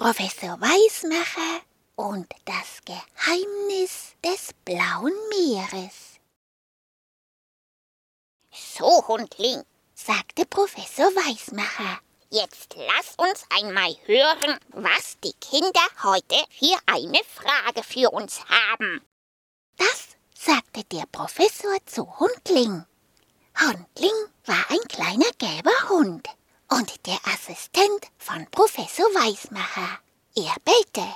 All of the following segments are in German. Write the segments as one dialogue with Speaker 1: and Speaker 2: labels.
Speaker 1: Professor Weismacher und das Geheimnis des blauen Meeres.
Speaker 2: So, Hundling,
Speaker 1: sagte Professor Weismacher.
Speaker 2: Jetzt lass uns einmal hören, was die Kinder heute für eine Frage für uns haben.
Speaker 1: Das sagte der Professor zu Hundling. Hundling war ein kleiner gelber Hund und der Assistent von Professor Weismacher. Er bellte.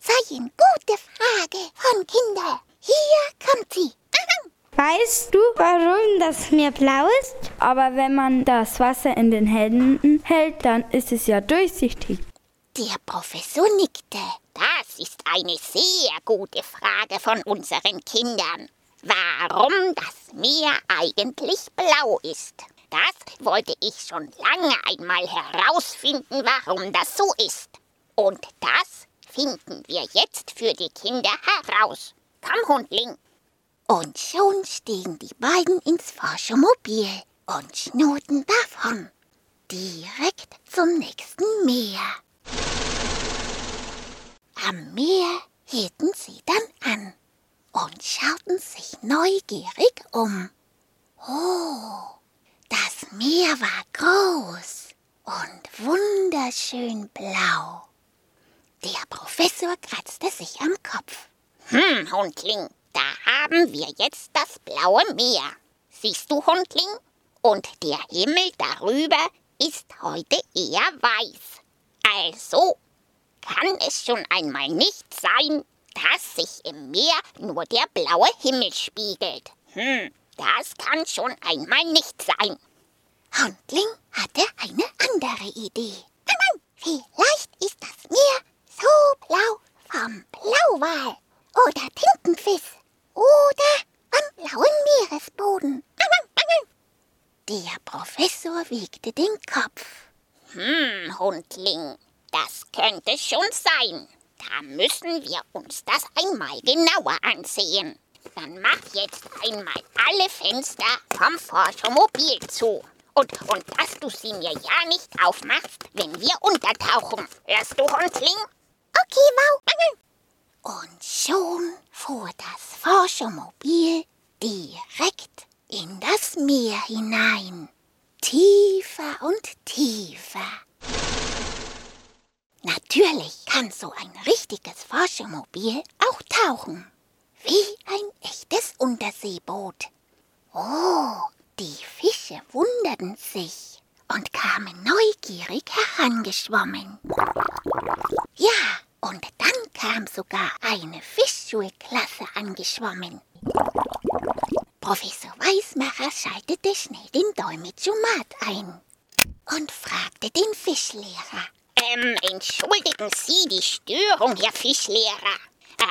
Speaker 1: Seien gute Frage von Kinder. Hier kommt sie.
Speaker 3: Weißt du, warum das Meer blau ist? Aber wenn man das Wasser in den Händen hält, dann ist es ja durchsichtig.
Speaker 1: Der Professor nickte.
Speaker 2: Das ist eine sehr gute Frage von unseren Kindern. Warum das Meer eigentlich blau ist. Das wollte ich schon lange einmal herausfinden, warum das so ist. Und das finden wir jetzt für die Kinder heraus. Komm, Hundling.
Speaker 1: Und schon stiegen die beiden ins Forschermobil und schnurrten davon. Direkt zum nächsten Meer. Am Meer hielten sie dann an und schauten sich neugierig um. Oh, Meer war groß und wunderschön blau. Der Professor kratzte sich am Kopf.
Speaker 2: Hm, Hundling, da haben wir jetzt das blaue Meer. Siehst du, Hundling? Und der Himmel darüber ist heute eher weiß. Also kann es schon einmal nicht sein, dass sich im Meer nur der blaue Himmel spiegelt. Hm, das kann schon einmal nicht sein.
Speaker 1: Hundling hatte eine andere Idee. Vielleicht ist das Meer so blau vom Blauwal oder Tintenfisch oder am blauen Meeresboden. Der Professor wiegte den Kopf.
Speaker 2: Hm, Hundling, das könnte schon sein. Da müssen wir uns das einmal genauer ansehen. Dann mach jetzt einmal alle Fenster vom Forschermobil zu. Und, und dass du sie mir ja nicht aufmachst, wenn wir untertauchen. Hörst du, Hundling?
Speaker 1: Okay, wow. Und schon fuhr das Forschermobil direkt in das Meer hinein. Tiefer und tiefer. Natürlich kann so ein richtiges Forschermobil auch tauchen. Wie ein echtes Unterseeboot. Oh, die Fische wunderten sich und kamen neugierig herangeschwommen. Ja, und dann kam sogar eine Fischschulklasse angeschwommen. Professor Weismacher schaltete schnell den Dolmetschomat ein und fragte den Fischlehrer.
Speaker 2: Ähm, entschuldigen Sie die Störung, Herr Fischlehrer.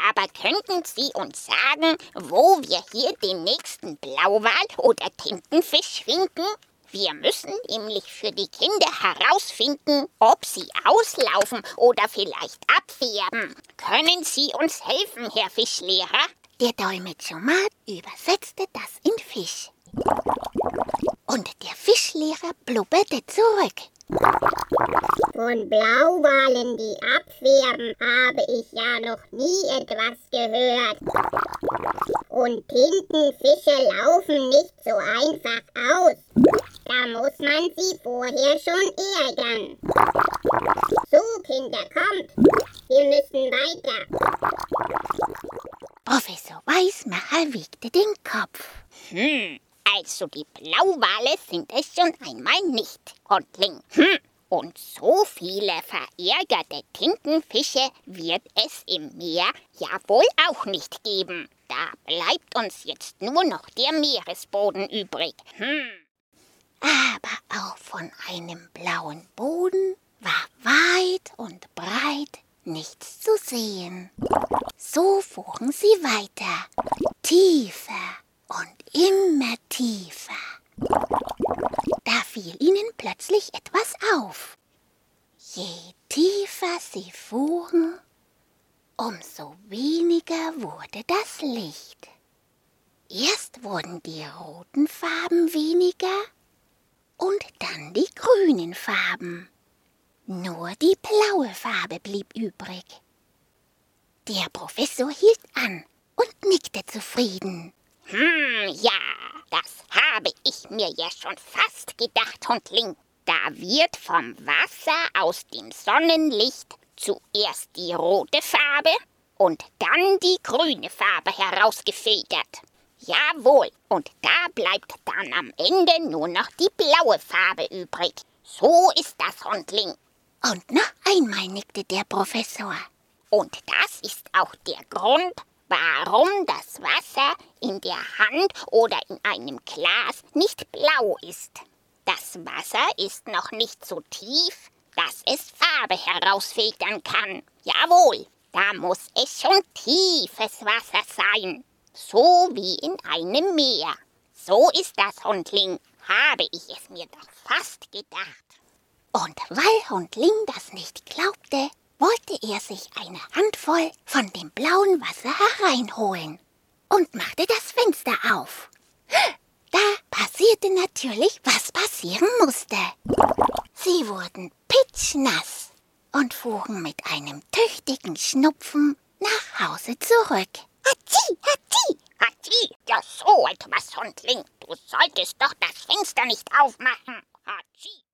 Speaker 2: Aber könnten Sie uns sagen, wo wir hier den nächsten Blauwal oder Tintenfisch finden? Wir müssen nämlich für die Kinder herausfinden, ob sie auslaufen oder vielleicht abfärben. Können Sie uns helfen, Herr Fischlehrer?
Speaker 1: Der Dolmetschomat übersetzte das in Fisch. Und der Fischlehrer blubberte zurück.
Speaker 4: Von Blauwalen, die abfärben, habe ich ja noch nie etwas gehört. Und Tintenfische laufen nicht so einfach aus. Da muss man sie vorher schon ärgern. So, Kinder, kommt. Wir müssen weiter.
Speaker 1: Professor Weismacher wiegte den Kopf.
Speaker 2: Hm, also die Blauwale sind es schon einmal nicht, Hundling. Hm. Und so viele verärgerte Tintenfische wird es im Meer ja wohl auch nicht geben. Da bleibt uns jetzt nur noch der Meeresboden übrig. Hm.
Speaker 1: Aber auch von einem blauen Boden war weit und breit nichts zu sehen. So fuhren sie weiter, tiefer und immer tiefer. Plötzlich etwas auf. Je tiefer sie fuhren, umso weniger wurde das Licht. Erst wurden die roten Farben weniger und dann die grünen Farben.
Speaker 5: Nur die blaue Farbe blieb übrig. Der Professor hielt an und nickte zufrieden.
Speaker 1: Hm, ja, das habe ich mir ja schon fast gedacht, Hundling. Da wird vom Wasser aus dem Sonnenlicht zuerst die rote Farbe und dann die grüne Farbe herausgefiltert. Jawohl, und da bleibt dann am Ende nur noch die blaue Farbe übrig. So ist das, Hundling.
Speaker 5: Und noch einmal nickte der Professor.
Speaker 1: Und das ist auch der Grund, warum das Wasser in der Hand oder in einem Glas nicht blau ist. Das Wasser ist noch nicht so tief, dass es Farbe herausfiltern kann. Jawohl, da muss es schon tiefes Wasser sein. So wie in einem Meer. So ist das, Hundling, habe ich es mir doch fast gedacht.
Speaker 5: Und weil Hundling das nicht glaubte, wollte er sich eine Handvoll von dem blauen Wasser hereinholen und machte das Fenster auf. Passierte natürlich, was passieren musste. Sie wurden pitschnass und fuhren mit einem tüchtigen Schnupfen nach Hause zurück.
Speaker 1: Hatschi, Hatschi, Hatschi, ja so etwas, Hundling. Du solltest doch das Fenster nicht aufmachen. Hatschi.